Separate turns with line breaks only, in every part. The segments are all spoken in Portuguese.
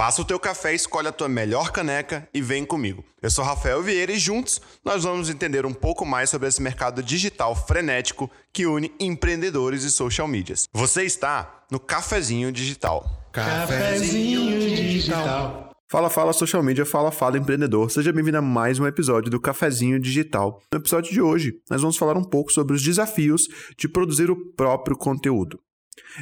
Passa o teu café, escolhe a tua melhor caneca e vem comigo. Eu sou Rafael Vieira e juntos nós vamos entender um pouco mais sobre esse mercado digital frenético que une empreendedores e social medias. Você está no Cafezinho Digital.
Cafezinho Digital.
Fala, fala social media, fala, fala empreendedor. Seja bem-vindo a mais um episódio do Cafezinho Digital. No episódio de hoje, nós vamos falar um pouco sobre os desafios de produzir o próprio conteúdo.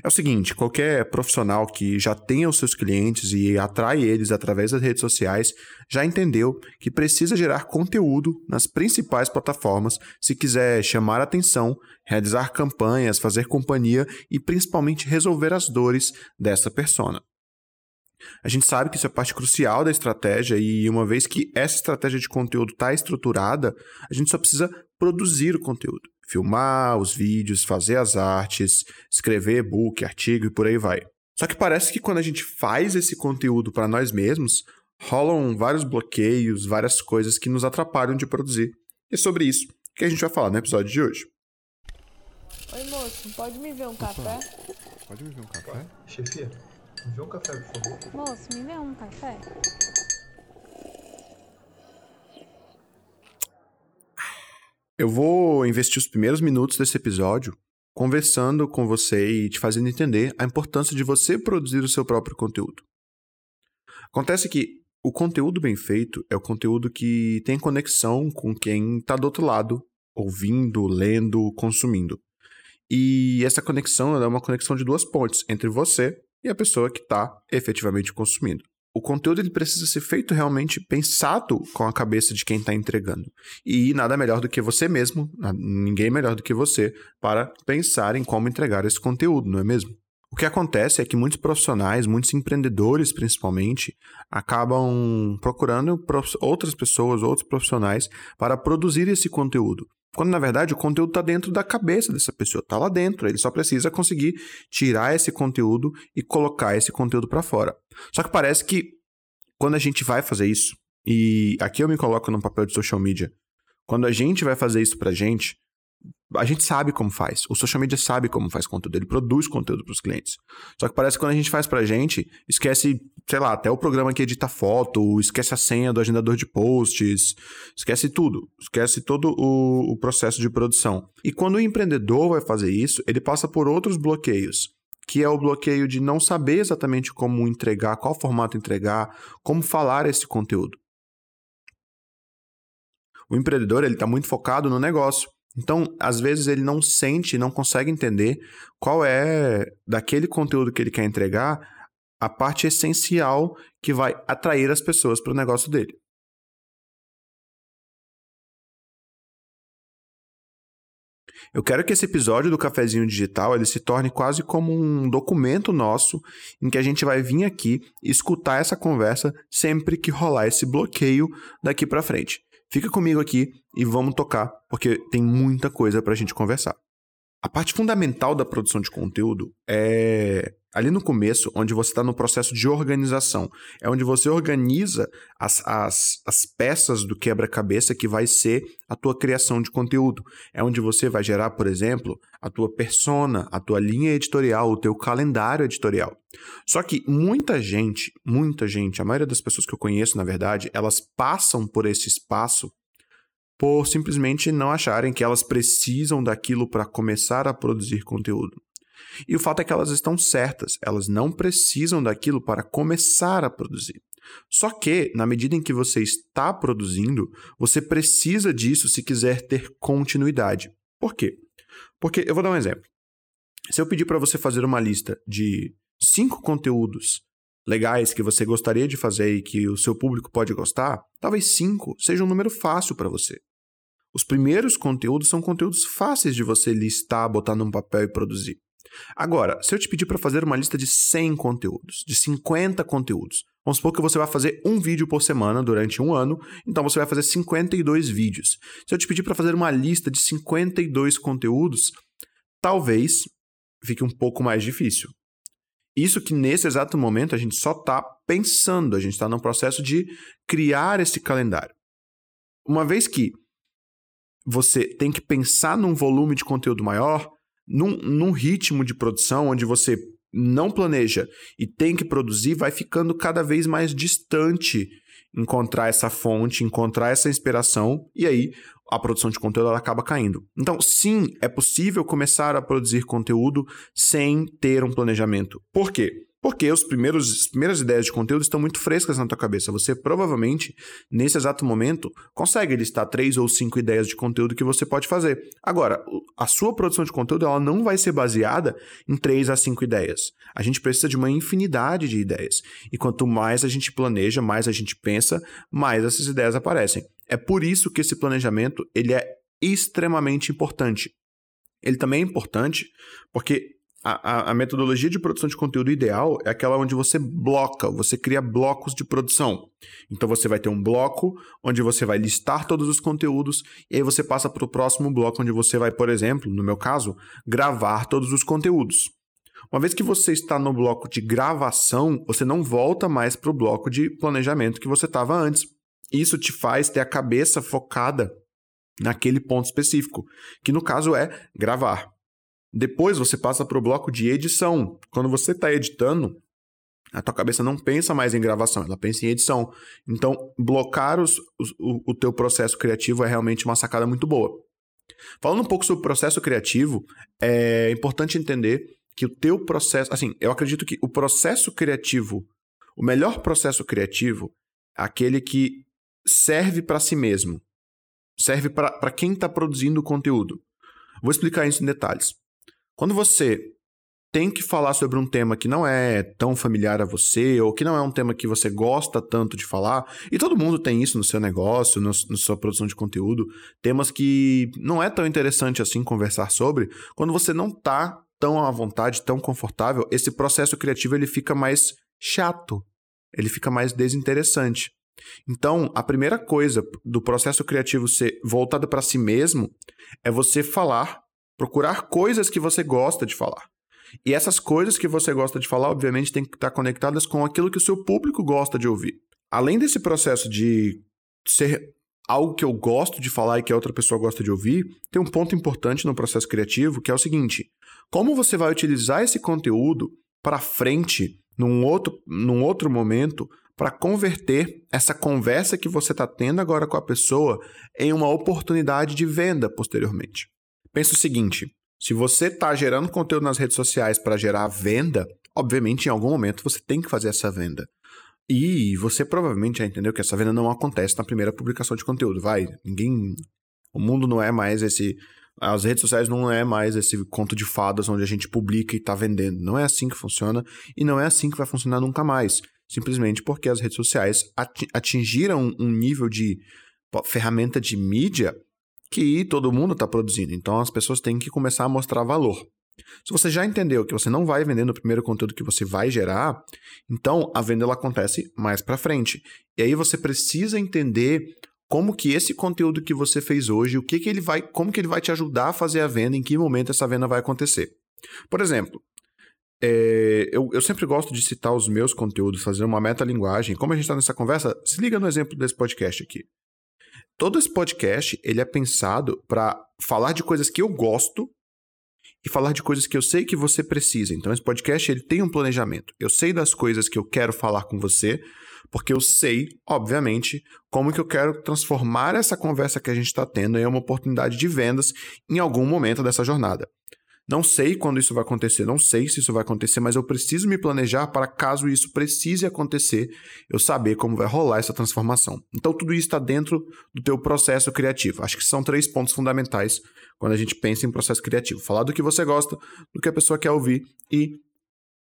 É o seguinte, qualquer profissional que já tenha os seus clientes e atrai eles através das redes sociais já entendeu que precisa gerar conteúdo nas principais plataformas se quiser chamar atenção, realizar campanhas, fazer companhia e principalmente resolver as dores dessa persona. A gente sabe que isso é parte crucial da estratégia e uma vez que essa estratégia de conteúdo está estruturada, a gente só precisa produzir o conteúdo filmar os vídeos, fazer as artes, escrever e-book, artigo e por aí vai. Só que parece que quando a gente faz esse conteúdo para nós mesmos, rolam vários bloqueios, várias coisas que nos atrapalham de produzir. E é sobre isso que a gente vai falar no episódio de hoje.
Oi, moço, pode me ver um café?
Pode me ver um café?
Chefia, me vê um café, por favor.
Moço, me vê um café?
Eu vou investir os primeiros minutos desse episódio conversando com você e te fazendo entender a importância de você produzir o seu próprio conteúdo. Acontece que o conteúdo bem feito é o conteúdo que tem conexão com quem está do outro lado, ouvindo, lendo, consumindo. E essa conexão é uma conexão de duas pontes entre você e a pessoa que está efetivamente consumindo o conteúdo ele precisa ser feito realmente pensado com a cabeça de quem está entregando. E nada melhor do que você mesmo, ninguém melhor do que você, para pensar em como entregar esse conteúdo, não é mesmo? O que acontece é que muitos profissionais, muitos empreendedores principalmente, acabam procurando outras pessoas, outros profissionais para produzir esse conteúdo. Quando na verdade o conteúdo está dentro da cabeça dessa pessoa, está lá dentro. Ele só precisa conseguir tirar esse conteúdo e colocar esse conteúdo para fora. Só que parece que quando a gente vai fazer isso, e aqui eu me coloco no papel de social media, quando a gente vai fazer isso pra gente, a gente sabe como faz. O social media sabe como faz conteúdo, ele produz conteúdo para os clientes. Só que parece que quando a gente faz pra gente, esquece, sei lá, até o programa que edita foto, esquece a senha do agendador de posts, esquece tudo, esquece todo o, o processo de produção. E quando o empreendedor vai fazer isso, ele passa por outros bloqueios que é o bloqueio de não saber exatamente como entregar, qual formato entregar, como falar esse conteúdo. O empreendedor ele está muito focado no negócio. Então, às vezes ele não sente, não consegue entender qual é daquele conteúdo que ele quer entregar a parte essencial que vai atrair as pessoas para o negócio dele. Eu quero que esse episódio do Cafezinho Digital ele se torne quase como um documento nosso em que a gente vai vir aqui escutar essa conversa sempre que rolar esse bloqueio daqui para frente. Fica comigo aqui e vamos tocar, porque tem muita coisa para a gente conversar. A parte fundamental da produção de conteúdo é ali no começo, onde você está no processo de organização. É onde você organiza as, as, as peças do quebra-cabeça que vai ser a tua criação de conteúdo. É onde você vai gerar, por exemplo, a tua persona, a tua linha editorial, o teu calendário editorial. Só que muita gente, muita gente, a maioria das pessoas que eu conheço, na verdade, elas passam por esse espaço por simplesmente não acharem que elas precisam daquilo para começar a produzir conteúdo. E o fato é que elas estão certas, elas não precisam daquilo para começar a produzir. Só que, na medida em que você está produzindo, você precisa disso se quiser ter continuidade. Por quê? Porque eu vou dar um exemplo. Se eu pedir para você fazer uma lista de cinco conteúdos legais que você gostaria de fazer e que o seu público pode gostar, talvez cinco seja um número fácil para você. Os primeiros conteúdos são conteúdos fáceis de você listar, botar num papel e produzir. Agora, se eu te pedir para fazer uma lista de 100 conteúdos, de 50 conteúdos, vamos supor que você vai fazer um vídeo por semana durante um ano, então você vai fazer 52 vídeos. Se eu te pedir para fazer uma lista de 52 conteúdos, talvez fique um pouco mais difícil. Isso que nesse exato momento a gente só está pensando, a gente está no processo de criar esse calendário. Uma vez que você tem que pensar num volume de conteúdo maior, num, num ritmo de produção onde você não planeja e tem que produzir, vai ficando cada vez mais distante encontrar essa fonte, encontrar essa inspiração, e aí a produção de conteúdo ela acaba caindo. Então, sim, é possível começar a produzir conteúdo sem ter um planejamento. Por quê? Porque os primeiros, as primeiras ideias de conteúdo estão muito frescas na tua cabeça. Você provavelmente, nesse exato momento, consegue listar três ou cinco ideias de conteúdo que você pode fazer. Agora, a sua produção de conteúdo ela não vai ser baseada em três a cinco ideias. A gente precisa de uma infinidade de ideias. E quanto mais a gente planeja, mais a gente pensa, mais essas ideias aparecem. É por isso que esse planejamento ele é extremamente importante. Ele também é importante porque a, a, metodologia de produção de conteúdo ideal é aquela onde você bloca, você cria blocos de produção. Então você vai ter um bloco onde você vai listar todos os conteúdos e aí você passa para o próximo bloco onde você vai, por exemplo, no meu caso, gravar todos os conteúdos. Uma vez que você está no bloco de gravação, você não volta mais para o bloco de planejamento que você estava antes. Isso te faz ter a cabeça focada naquele ponto específico, que no caso é gravar. Depois você passa para o bloco de edição. Quando você está editando, a tua cabeça não pensa mais em gravação, ela pensa em edição. Então, blocar os, os, o, o teu processo criativo é realmente uma sacada muito boa. Falando um pouco sobre o processo criativo, é importante entender que o teu processo, assim, eu acredito que o processo criativo, o melhor processo criativo, é aquele que serve para si mesmo, serve para quem está produzindo o conteúdo. Vou explicar isso em detalhes. Quando você tem que falar sobre um tema que não é tão familiar a você, ou que não é um tema que você gosta tanto de falar, e todo mundo tem isso no seu negócio, na sua produção de conteúdo, temas que não é tão interessante assim conversar sobre, quando você não tá tão à vontade, tão confortável, esse processo criativo ele fica mais chato, ele fica mais desinteressante. Então, a primeira coisa do processo criativo ser voltado para si mesmo é você falar Procurar coisas que você gosta de falar. E essas coisas que você gosta de falar, obviamente, tem que estar conectadas com aquilo que o seu público gosta de ouvir. Além desse processo de ser algo que eu gosto de falar e que a outra pessoa gosta de ouvir, tem um ponto importante no processo criativo que é o seguinte: como você vai utilizar esse conteúdo para frente num outro, num outro momento para converter essa conversa que você está tendo agora com a pessoa em uma oportunidade de venda posteriormente. Pensa o seguinte: se você está gerando conteúdo nas redes sociais para gerar venda, obviamente em algum momento você tem que fazer essa venda. E você provavelmente já entendeu que essa venda não acontece na primeira publicação de conteúdo. Vai, ninguém. O mundo não é mais esse. As redes sociais não é mais esse conto de fadas onde a gente publica e está vendendo. Não é assim que funciona e não é assim que vai funcionar nunca mais. Simplesmente porque as redes sociais atingiram um nível de ferramenta de mídia que todo mundo está produzindo. Então as pessoas têm que começar a mostrar valor. Se você já entendeu que você não vai vender no primeiro conteúdo que você vai gerar, então a venda ela acontece mais para frente. E aí você precisa entender como que esse conteúdo que você fez hoje, o que que ele vai, como que ele vai te ajudar a fazer a venda, em que momento essa venda vai acontecer. Por exemplo, é, eu, eu, sempre gosto de citar os meus conteúdos, fazer uma metalinguagem. Como a gente está nessa conversa, se liga no exemplo desse podcast aqui. Todo esse podcast, ele é pensado para falar de coisas que eu gosto e falar de coisas que eu sei que você precisa. Então esse podcast, ele tem um planejamento. Eu sei das coisas que eu quero falar com você, porque eu sei, obviamente, como que eu quero transformar essa conversa que a gente está tendo em uma oportunidade de vendas em algum momento dessa jornada. Não sei quando isso vai acontecer, não sei se isso vai acontecer, mas eu preciso me planejar para caso isso precise acontecer, eu saber como vai rolar essa transformação. Então tudo isso está dentro do teu processo criativo. Acho que são três pontos fundamentais quando a gente pensa em processo criativo. Falar do que você gosta, do que a pessoa quer ouvir e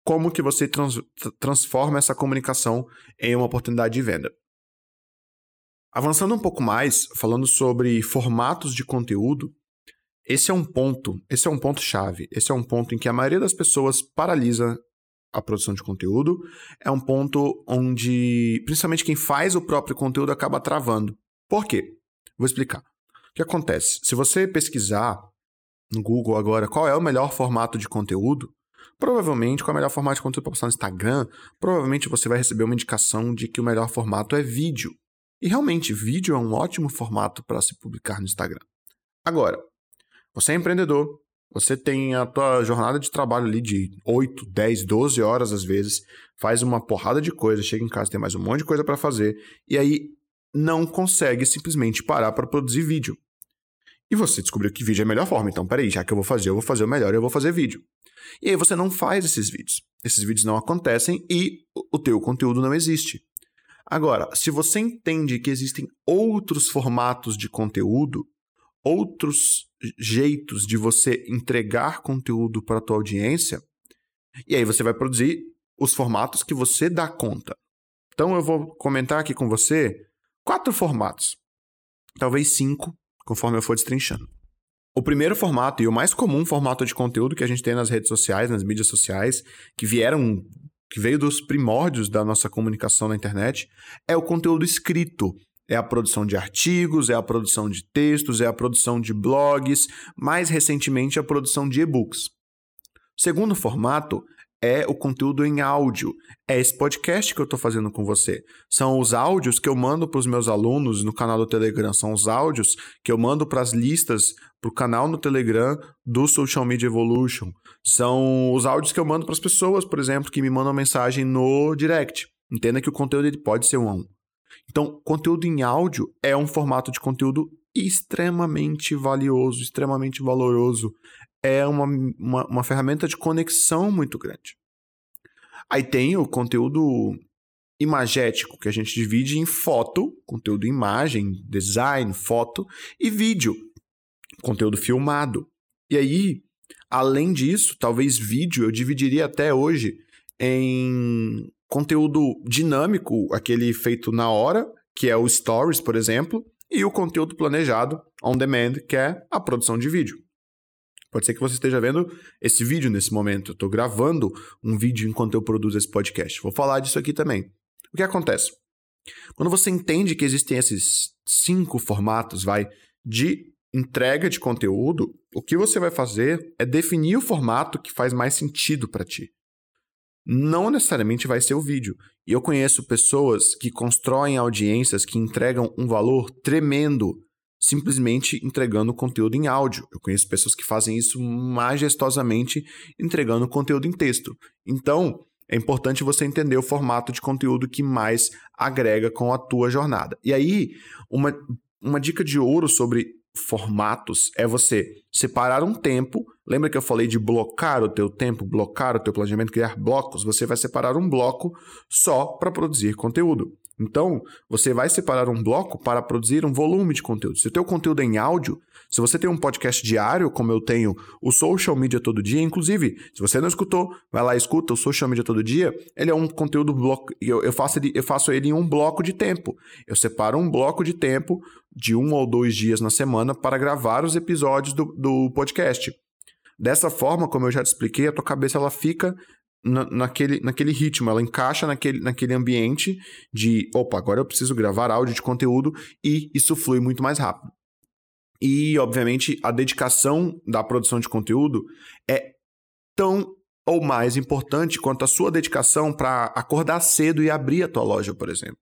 como que você trans transforma essa comunicação em uma oportunidade de venda. Avançando um pouco mais, falando sobre formatos de conteúdo, esse é um ponto, esse é um ponto chave, esse é um ponto em que a maioria das pessoas paralisa a produção de conteúdo, é um ponto onde, principalmente quem faz o próprio conteúdo acaba travando. Por quê? Vou explicar. O que acontece? Se você pesquisar no Google agora qual é o melhor formato de conteúdo, provavelmente qual é o melhor formato de conteúdo para postar no Instagram, provavelmente você vai receber uma indicação de que o melhor formato é vídeo. E realmente, vídeo é um ótimo formato para se publicar no Instagram. Agora, você é empreendedor, Você tem a tua jornada de trabalho ali de 8, 10, 12 horas às vezes, faz uma porrada de coisa, chega em casa, tem mais um monte de coisa para fazer, e aí não consegue simplesmente parar para produzir vídeo. E você descobriu que vídeo é a melhor forma. Então, peraí, já que eu vou fazer, eu vou fazer o melhor, eu vou fazer vídeo. E aí você não faz esses vídeos. Esses vídeos não acontecem e o teu conteúdo não existe. Agora, se você entende que existem outros formatos de conteúdo, outros jeitos de você entregar conteúdo para a tua audiência, e aí você vai produzir os formatos que você dá conta. Então eu vou comentar aqui com você quatro formatos, talvez cinco, conforme eu for destrinchando. O primeiro formato e o mais comum formato de conteúdo que a gente tem nas redes sociais, nas mídias sociais, que vieram que veio dos primórdios da nossa comunicação na internet, é o conteúdo escrito. É a produção de artigos, é a produção de textos, é a produção de blogs, mais recentemente a produção de e-books. Segundo formato é o conteúdo em áudio. É esse podcast que eu estou fazendo com você. São os áudios que eu mando para os meus alunos no canal do Telegram. São os áudios que eu mando para as listas, para o canal no Telegram do Social Media Evolution. São os áudios que eu mando para as pessoas, por exemplo, que me mandam mensagem no direct. Entenda que o conteúdo ele pode ser um a um. Então, conteúdo em áudio é um formato de conteúdo extremamente valioso, extremamente valoroso é uma, uma, uma ferramenta de conexão muito grande. Aí tem o conteúdo imagético, que a gente divide em foto, conteúdo imagem, design, foto, e vídeo, conteúdo filmado. E aí, além disso, talvez vídeo eu dividiria até hoje em conteúdo dinâmico, aquele feito na hora, que é o Stories, por exemplo, e o conteúdo planejado, on demand, que é a produção de vídeo. Pode ser que você esteja vendo esse vídeo nesse momento. Estou gravando um vídeo enquanto eu produzo esse podcast. Vou falar disso aqui também. O que acontece? Quando você entende que existem esses cinco formatos, vai, de entrega de conteúdo, o que você vai fazer é definir o formato que faz mais sentido para ti. Não necessariamente vai ser o vídeo. E eu conheço pessoas que constroem audiências que entregam um valor tremendo simplesmente entregando conteúdo em áudio. Eu conheço pessoas que fazem isso majestosamente entregando conteúdo em texto. Então, é importante você entender o formato de conteúdo que mais agrega com a tua jornada. E aí, uma, uma dica de ouro sobre formatos é você separar um tempo. Lembra que eu falei de blocar o teu tempo, blocar o teu planejamento, criar blocos? Você vai separar um bloco só para produzir conteúdo. Então, você vai separar um bloco para produzir um volume de conteúdo. Se o teu conteúdo é em áudio, se você tem um podcast diário, como eu tenho o Social Media Todo Dia, inclusive, se você não escutou, vai lá escuta o Social Media Todo Dia, ele é um conteúdo bloco, eu, eu, faço ele, eu faço ele em um bloco de tempo. Eu separo um bloco de tempo de um ou dois dias na semana para gravar os episódios do, do podcast. Dessa forma, como eu já te expliquei, a tua cabeça ela fica na, naquele, naquele ritmo, ela encaixa naquele, naquele ambiente de, opa, agora eu preciso gravar áudio de conteúdo e isso flui muito mais rápido. E, obviamente, a dedicação da produção de conteúdo é tão ou mais importante quanto a sua dedicação para acordar cedo e abrir a tua loja, por exemplo.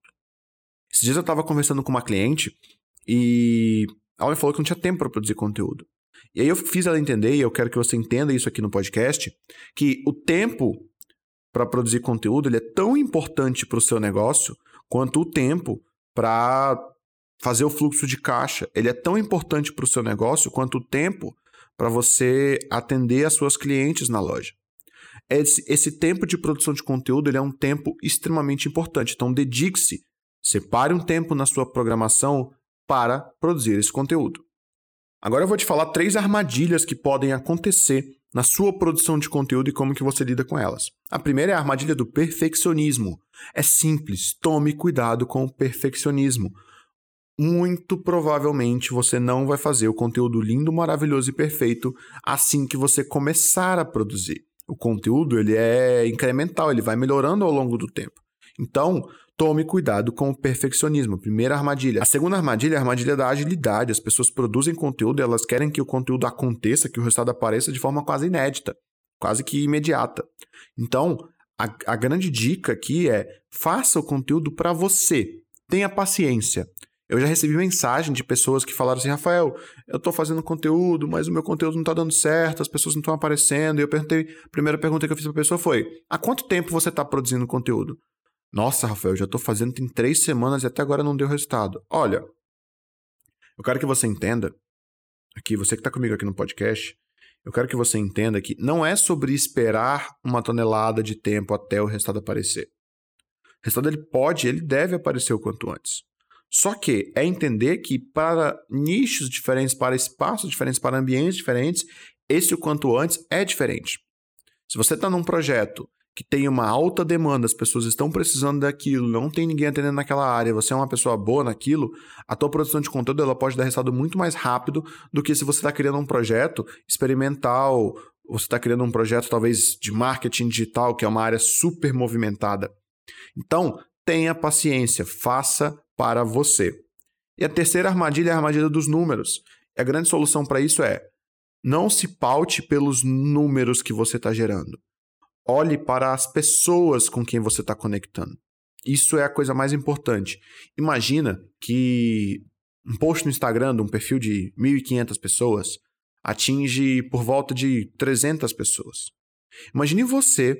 Esses dias eu estava conversando com uma cliente e ela me falou que não tinha tempo para produzir conteúdo. E aí eu fiz ela entender, e eu quero que você entenda isso aqui no podcast, que o tempo para produzir conteúdo ele é tão importante para o seu negócio quanto o tempo para fazer o fluxo de caixa. Ele é tão importante para o seu negócio quanto o tempo para você atender as suas clientes na loja. Esse, esse tempo de produção de conteúdo ele é um tempo extremamente importante. Então, dedique-se, separe um tempo na sua programação para produzir esse conteúdo. Agora eu vou te falar três armadilhas que podem acontecer na sua produção de conteúdo e como que você lida com elas. A primeira é a armadilha do perfeccionismo. É simples, tome cuidado com o perfeccionismo. Muito provavelmente você não vai fazer o conteúdo lindo, maravilhoso e perfeito assim que você começar a produzir. O conteúdo ele é incremental, ele vai melhorando ao longo do tempo. Então, Tome cuidado com o perfeccionismo. Primeira armadilha. A segunda armadilha é a armadilha da agilidade. As pessoas produzem conteúdo e elas querem que o conteúdo aconteça, que o resultado apareça de forma quase inédita, quase que imediata. Então, a, a grande dica aqui é faça o conteúdo para você. Tenha paciência. Eu já recebi mensagem de pessoas que falaram assim: Rafael, eu tô fazendo conteúdo, mas o meu conteúdo não tá dando certo, as pessoas não estão aparecendo. E eu perguntei, a primeira pergunta que eu fiz pra pessoa foi: há quanto tempo você tá produzindo conteúdo? Nossa, Rafael, eu já tô fazendo tem três semanas e até agora não deu resultado. Olha, eu quero que você entenda, aqui, você que tá comigo aqui no podcast, eu quero que você entenda que não é sobre esperar uma tonelada de tempo até o resultado aparecer. O resultado ele pode, ele deve aparecer o quanto antes. Só que é entender que para nichos diferentes, para espaços diferentes, para ambientes diferentes, esse o quanto antes é diferente. Se você está num projeto que tem uma alta demanda, as pessoas estão precisando daquilo, não tem ninguém atendendo naquela área, você é uma pessoa boa naquilo, a tua produção de conteúdo ela pode dar resultado muito mais rápido do que se você está criando um projeto experimental, você está criando um projeto talvez de marketing digital, que é uma área super movimentada. Então, tenha paciência, faça para você. E a terceira armadilha é a armadilha dos números. E a grande solução para isso é não se paute pelos números que você está gerando. Olhe para as pessoas com quem você está conectando. Isso é a coisa mais importante. Imagina que um post no Instagram de um perfil de 1.500 pessoas atinge por volta de 300 pessoas. Imagine você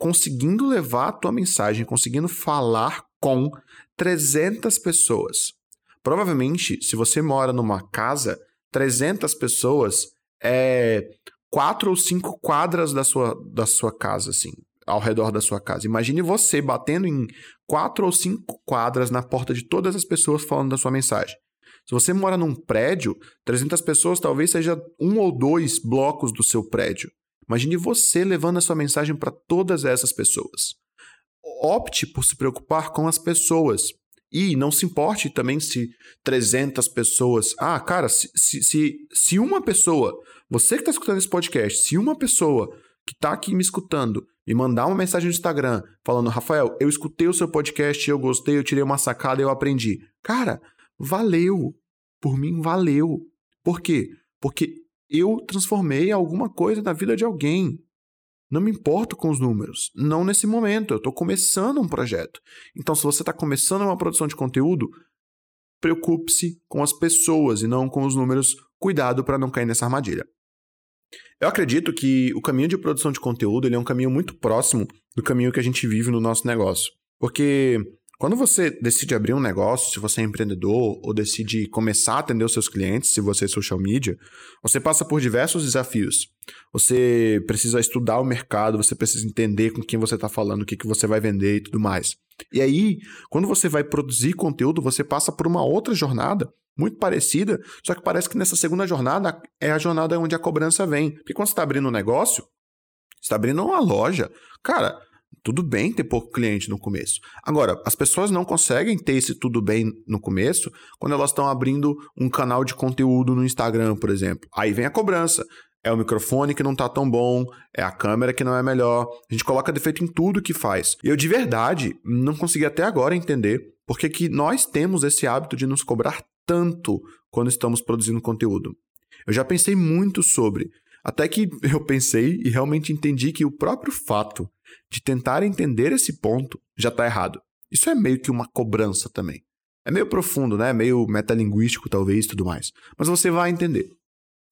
conseguindo levar a tua mensagem, conseguindo falar com 300 pessoas. Provavelmente, se você mora numa casa, 300 pessoas é quatro ou cinco quadras da sua, da sua casa, assim, ao redor da sua casa. Imagine você batendo em quatro ou cinco quadras na porta de todas as pessoas falando da sua mensagem. Se você mora num prédio, 300 pessoas talvez seja um ou dois blocos do seu prédio. Imagine você levando a sua mensagem para todas essas pessoas. Opte por se preocupar com as pessoas. E não se importe também se 300 pessoas. Ah, cara, se, se, se, uma pessoa, você que está escutando esse podcast, se uma pessoa que está aqui me escutando me mandar uma mensagem no Instagram falando: Rafael, eu escutei o seu podcast, eu gostei, eu tirei uma sacada, eu aprendi. Cara, valeu. Por mim, valeu. Por quê? Porque eu transformei alguma coisa na vida de alguém. Não me importo com os números. Não nesse momento. Eu estou começando um projeto. Então, se você está começando uma produção de conteúdo, preocupe-se com as pessoas e não com os números. Cuidado para não cair nessa armadilha. Eu acredito que o caminho de produção de conteúdo ele é um caminho muito próximo do caminho que a gente vive no nosso negócio. Porque quando você decide abrir um negócio, se você é empreendedor ou decide começar a atender os seus clientes, se você é social media, você passa por diversos desafios. Você precisa estudar o mercado, você precisa entender com quem você está falando, o que, que você vai vender e tudo mais. E aí, quando você vai produzir conteúdo, você passa por uma outra jornada muito parecida, só que parece que nessa segunda jornada é a jornada onde a cobrança vem. Porque quando você está abrindo um negócio, você está abrindo uma loja. Cara, tudo bem ter pouco cliente no começo. Agora, as pessoas não conseguem ter esse tudo bem no começo quando elas estão abrindo um canal de conteúdo no Instagram, por exemplo. Aí vem a cobrança. É o microfone que não tá tão bom, é a câmera que não é melhor. A gente coloca defeito em tudo que faz. E eu de verdade não consegui até agora entender por que, que nós temos esse hábito de nos cobrar tanto quando estamos produzindo conteúdo. Eu já pensei muito sobre, até que eu pensei e realmente entendi que o próprio fato de tentar entender esse ponto já está errado. Isso é meio que uma cobrança também. É meio profundo, né? Meio metalinguístico, talvez, tudo mais. Mas você vai entender.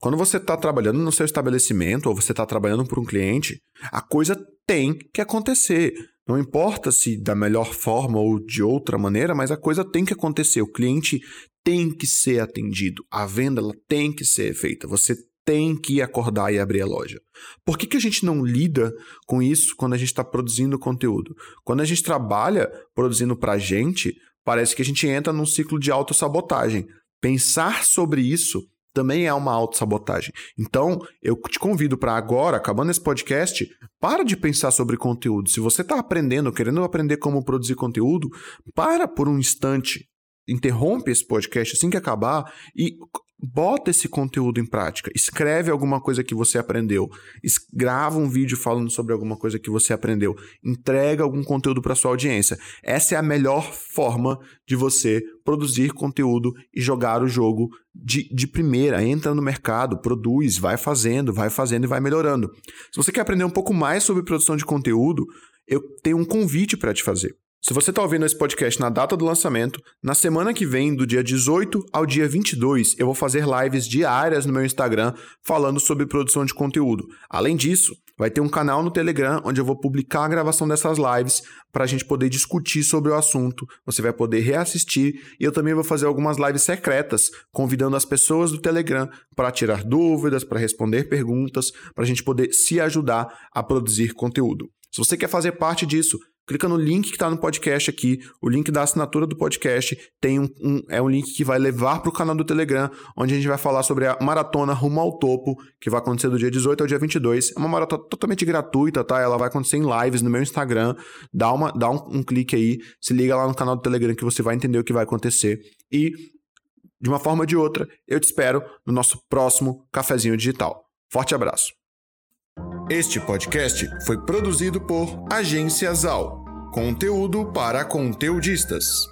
Quando você está trabalhando no seu estabelecimento ou você está trabalhando por um cliente, a coisa tem que acontecer. Não importa se da melhor forma ou de outra maneira, mas a coisa tem que acontecer. O cliente tem que ser atendido. A venda ela tem que ser feita. Você tem que acordar e abrir a loja. Por que, que a gente não lida com isso quando a gente está produzindo conteúdo? Quando a gente trabalha produzindo para a gente, parece que a gente entra num ciclo de autossabotagem. Pensar sobre isso também é uma autossabotagem. Então, eu te convido para agora, acabando esse podcast, para de pensar sobre conteúdo. Se você está aprendendo, querendo aprender como produzir conteúdo, para por um instante interrompe esse podcast assim que acabar e bota esse conteúdo em prática. Escreve alguma coisa que você aprendeu. Grava um vídeo falando sobre alguma coisa que você aprendeu. Entrega algum conteúdo para sua audiência. Essa é a melhor forma de você produzir conteúdo e jogar o jogo de, de primeira. Entra no mercado, produz, vai fazendo, vai fazendo e vai melhorando. Se você quer aprender um pouco mais sobre produção de conteúdo, eu tenho um convite para te fazer. Se você está ouvindo esse podcast na data do lançamento, na semana que vem, do dia 18 ao dia 22, eu vou fazer lives diárias no meu Instagram falando sobre produção de conteúdo. Além disso, vai ter um canal no Telegram onde eu vou publicar a gravação dessas lives para a gente poder discutir sobre o assunto. Você vai poder reassistir e eu também vou fazer algumas lives secretas, convidando as pessoas do Telegram para tirar dúvidas, para responder perguntas, para a gente poder se ajudar a produzir conteúdo. Se você quer fazer parte disso, clica no link que está no podcast aqui, o link da assinatura do podcast, tem um, um é um link que vai levar para o canal do Telegram, onde a gente vai falar sobre a maratona rumo ao topo, que vai acontecer do dia 18 ao dia 22. É uma maratona totalmente gratuita, tá? Ela vai acontecer em lives no meu Instagram. Dá, uma, dá um, um clique aí, se liga lá no canal do Telegram que você vai entender o que vai acontecer. E, de uma forma ou de outra, eu te espero no nosso próximo Cafezinho Digital. Forte abraço!
Este podcast foi produzido por Agência Zal. Conteúdo para conteudistas.